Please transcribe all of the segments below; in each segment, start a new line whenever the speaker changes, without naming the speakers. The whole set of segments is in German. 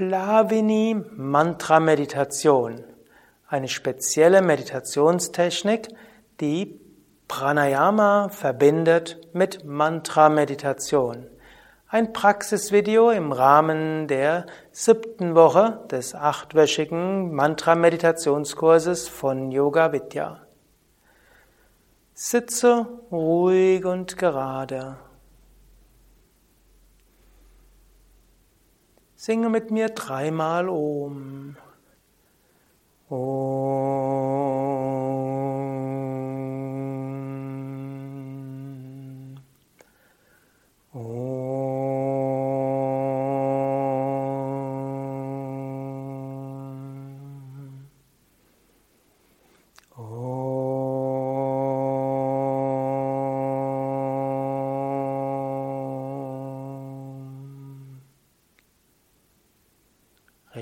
Plavini Mantra Meditation. Eine spezielle Meditationstechnik, die Pranayama verbindet mit Mantra Meditation. Ein Praxisvideo im Rahmen der siebten Woche des achtwöchigen Mantra Meditationskurses von Yoga Vidya. Sitze ruhig und gerade. Singe mit mir dreimal Om. Om.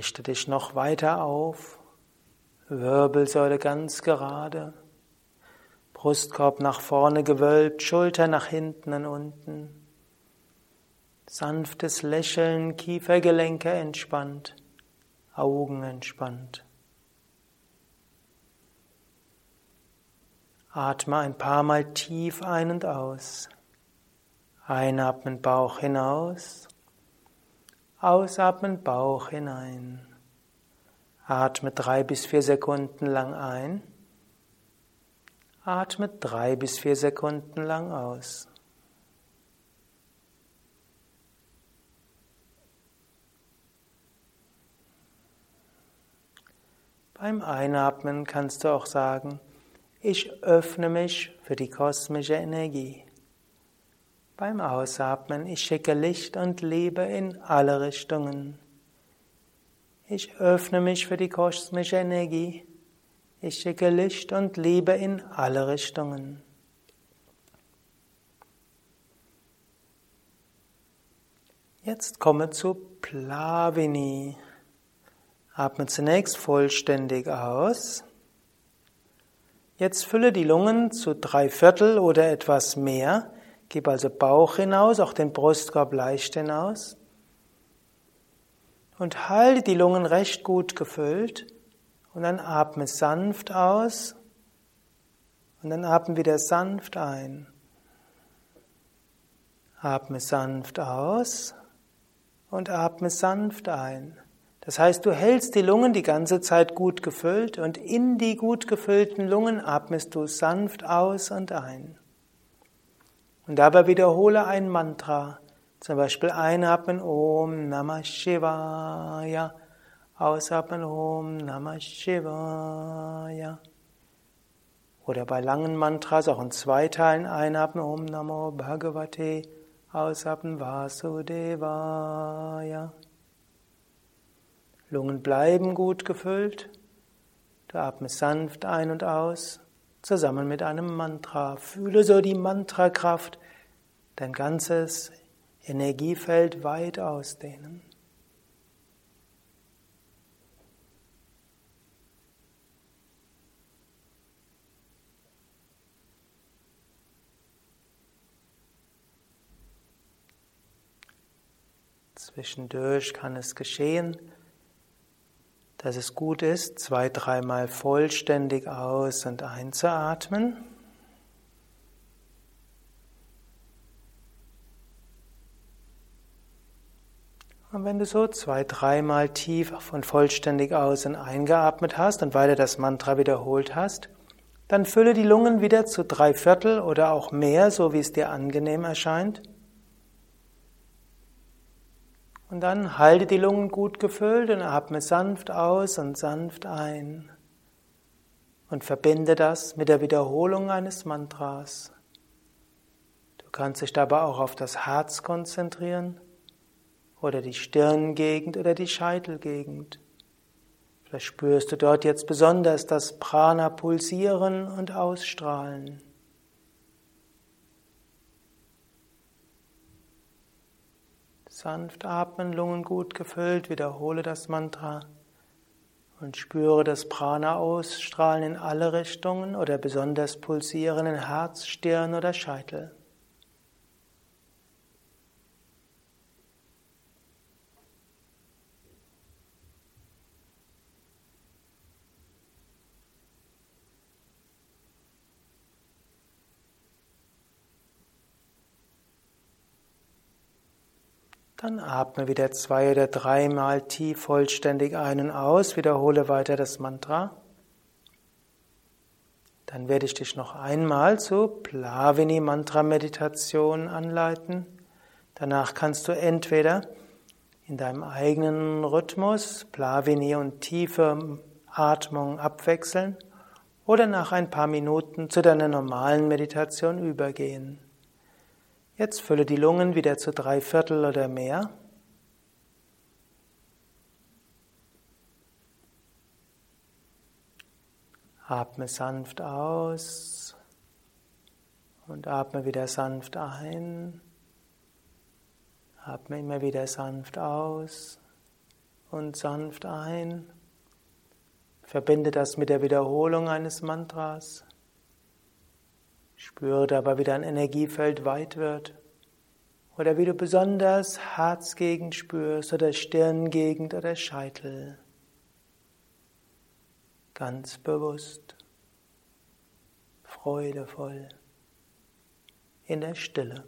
Richte dich noch weiter auf, Wirbelsäule ganz gerade, Brustkorb nach vorne gewölbt, Schulter nach hinten und unten, sanftes Lächeln, Kiefergelenke entspannt, Augen entspannt. Atme ein paar Mal tief ein und aus. Einatmen Bauch hinaus. Ausatmen, Bauch hinein. Atme drei bis vier Sekunden lang ein. Atme drei bis vier Sekunden lang aus. Beim Einatmen kannst du auch sagen, ich öffne mich für die kosmische Energie. Beim Ausatmen, ich schicke Licht und Liebe in alle Richtungen. Ich öffne mich für die kosmische Energie. Ich schicke Licht und Liebe in alle Richtungen. Jetzt komme zu Plavini. Atme zunächst vollständig aus. Jetzt fülle die Lungen zu drei Viertel oder etwas mehr Gib also Bauch hinaus, auch den Brustkorb leicht hinaus. Und halte die Lungen recht gut gefüllt. Und dann atme sanft aus. Und dann atme wieder sanft ein. Atme sanft aus und atme sanft ein. Das heißt, du hältst die Lungen die ganze Zeit gut gefüllt und in die gut gefüllten Lungen atmest du sanft aus und ein. Und dabei wiederhole ein Mantra. Zum Beispiel einatmen Om Namah Shivaya, ausatmen Om Namah Shivaya. Oder bei langen Mantras auch in zwei Teilen einatmen Om Namo Bhagavate, ausatmen Vasudevaya. Lungen bleiben gut gefüllt. Du atmest sanft ein und aus zusammen mit einem Mantra. Fühle so die Mantrakraft, dein ganzes Energiefeld weit ausdehnen. Zwischendurch kann es geschehen, dass es gut ist, zwei, dreimal vollständig aus- und einzuatmen. Und wenn du so zwei, dreimal tief und vollständig aus und eingeatmet hast und weiter das Mantra wiederholt hast, dann fülle die Lungen wieder zu drei Viertel oder auch mehr, so wie es dir angenehm erscheint. Und dann halte die Lungen gut gefüllt und atme sanft aus und sanft ein. Und verbinde das mit der Wiederholung eines Mantras. Du kannst dich dabei auch auf das Herz konzentrieren oder die Stirngegend oder die Scheitelgegend. Vielleicht spürst du dort jetzt besonders das Prana pulsieren und ausstrahlen. Sanft atmen, Lungen gut gefüllt, wiederhole das Mantra und spüre das Prana ausstrahlen in alle Richtungen oder besonders pulsieren in Herz, Stirn oder Scheitel. Dann atme wieder zwei oder dreimal tief vollständig ein und aus. Wiederhole weiter das Mantra. Dann werde ich dich noch einmal zur Plavini Mantra Meditation anleiten. Danach kannst du entweder in deinem eigenen Rhythmus Plavini und tiefe Atmung abwechseln oder nach ein paar Minuten zu deiner normalen Meditation übergehen. Jetzt fülle die Lungen wieder zu drei Viertel oder mehr. Atme sanft aus und atme wieder sanft ein. Atme immer wieder sanft aus und sanft ein. Verbinde das mit der Wiederholung eines Mantras. Spüre dabei, wie dein Energiefeld weit wird. Oder wie du besonders Herzgegend spürst oder Stirngegend oder Scheitel. Ganz bewusst, freudevoll, in der Stille.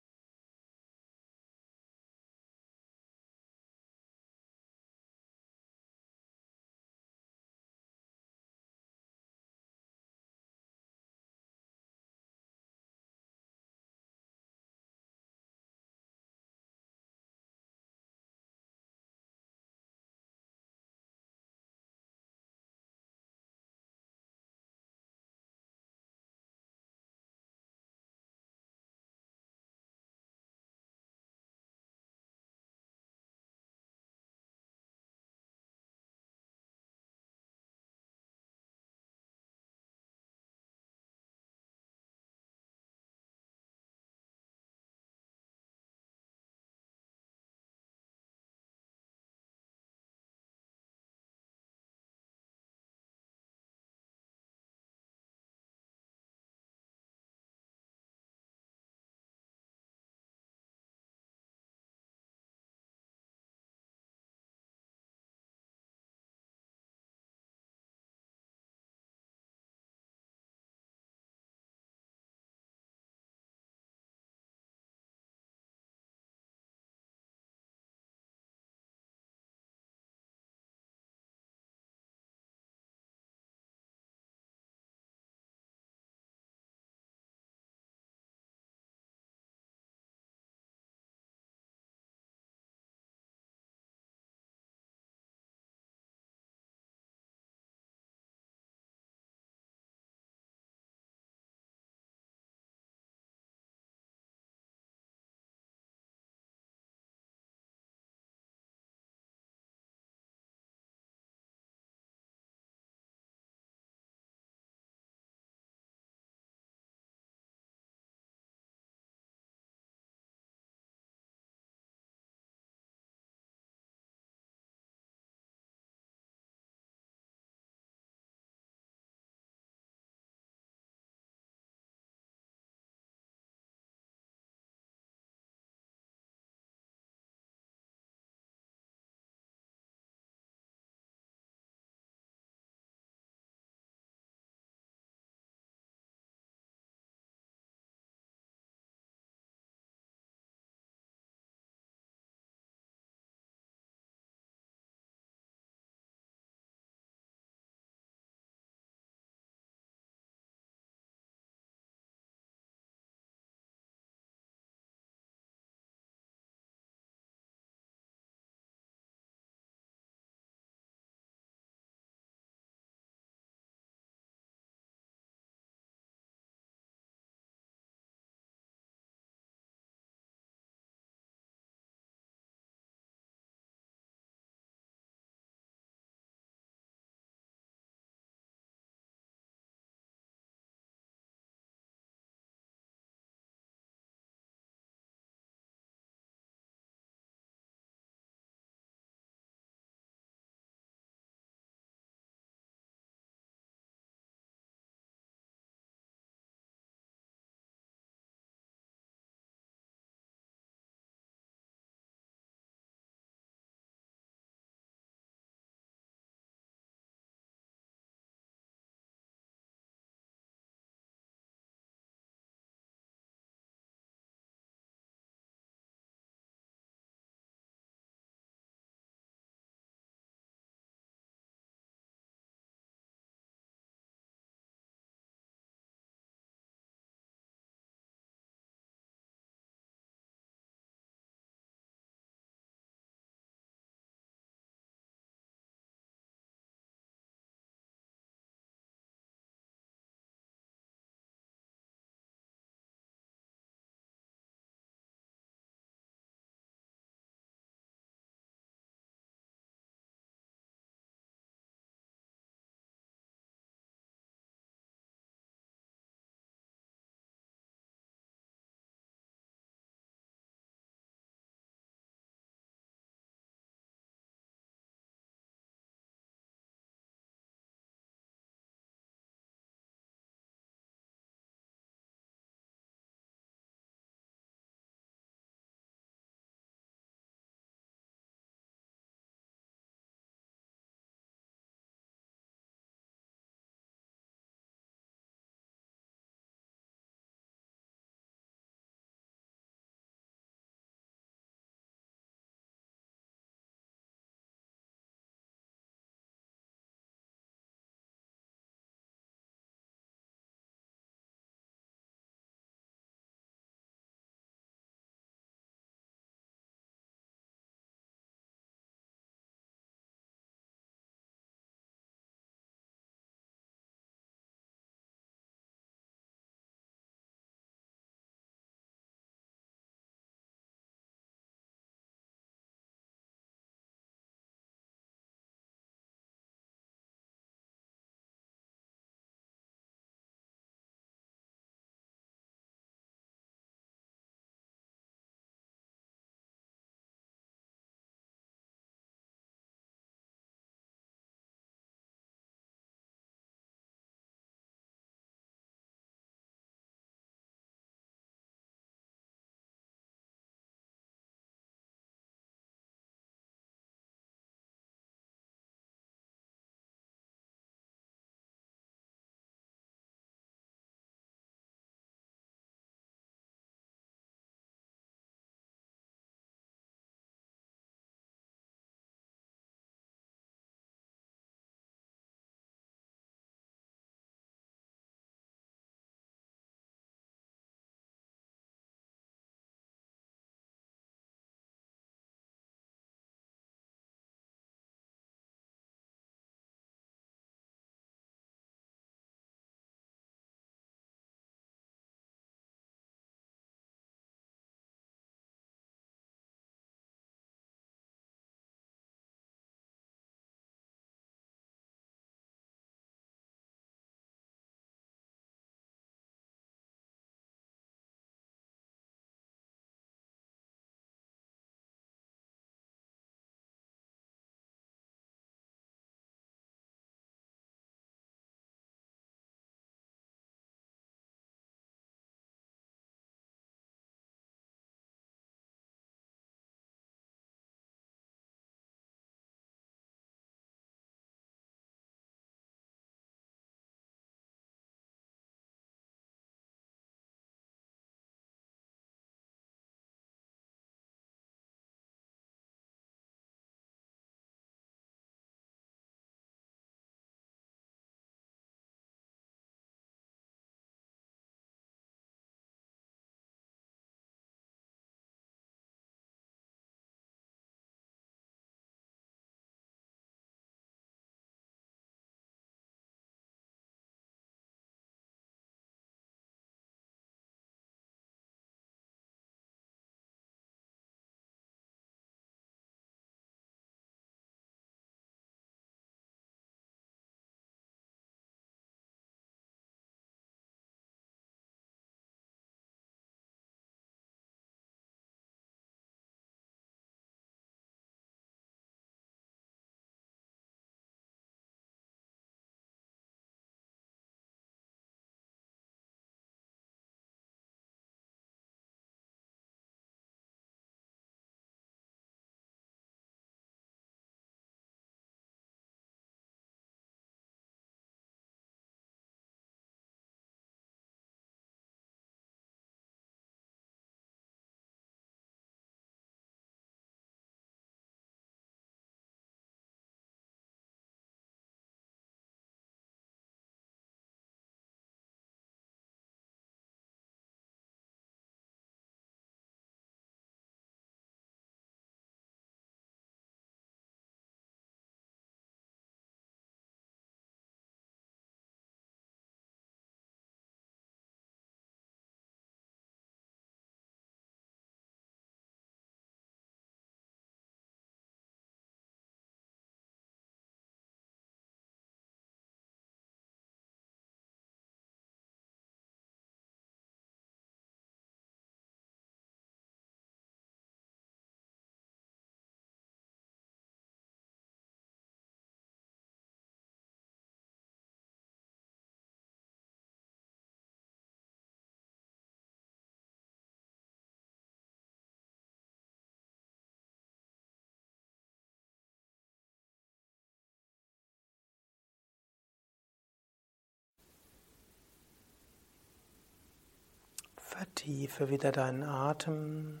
Vertiefe wieder deinen Atem.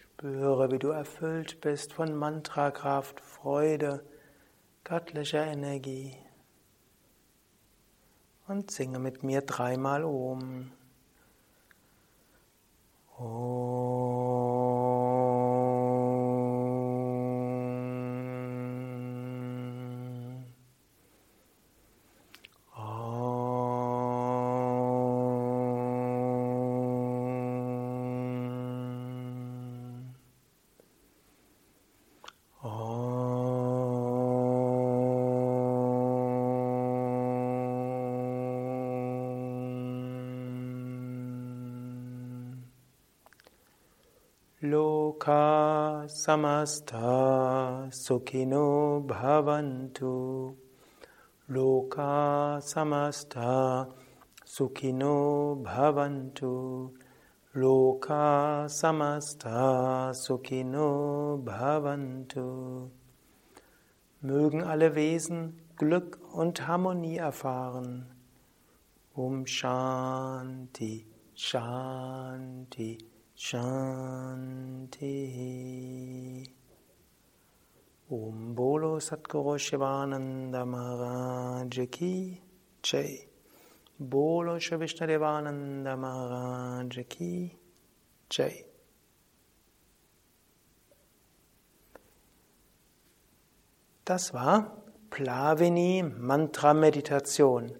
Spüre, wie du erfüllt bist von Mantrakraft, Freude, göttlicher Energie. Und singe mit mir dreimal Om. Om. Samasta sukhino bhavantu. Loka samasta sukhino bhavantu. Loka samasta sukhino bhavantu. Mögen alle Wesen Glück und Harmonie erfahren. Um Shanti, Shanti. Shanti. Om Bolo Satguru Shivananda Maharaj Ki Jai. Bolo Shivishnadevananda Maharaj Ki Jai. Das war Plavini Mantra Meditation.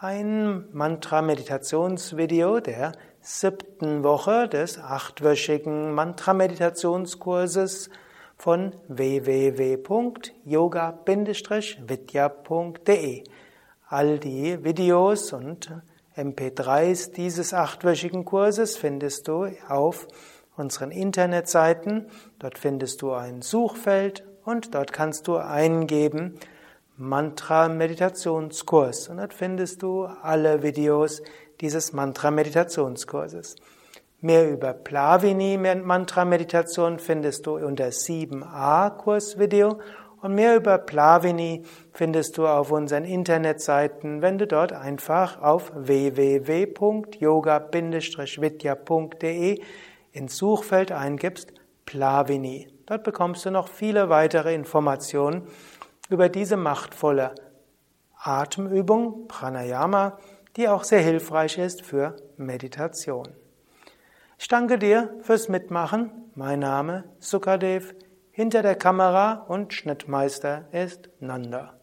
Ein Mantra-Meditationsvideo der siebten Woche des achtwöchigen Mantra-Meditationskurses von www.yoga-vidya.de. All die Videos und MP3s dieses achtwöchigen Kurses findest du auf unseren Internetseiten. Dort findest du ein Suchfeld und dort kannst du eingeben Mantra-Meditationskurs. Und dort findest du alle Videos dieses Mantra-Meditationskurses. Mehr über Plavini Mantra-Meditation findest du unter 7a Kursvideo und mehr über Plavini findest du auf unseren Internetseiten, wenn du dort einfach auf www.yoga-vidya.de ins Suchfeld eingibst Plavini. Dort bekommst du noch viele weitere Informationen über diese machtvolle Atemübung, Pranayama, die auch sehr hilfreich ist für Meditation. Ich danke dir fürs Mitmachen. Mein Name Sukadev. Hinter der Kamera und Schnittmeister ist Nanda.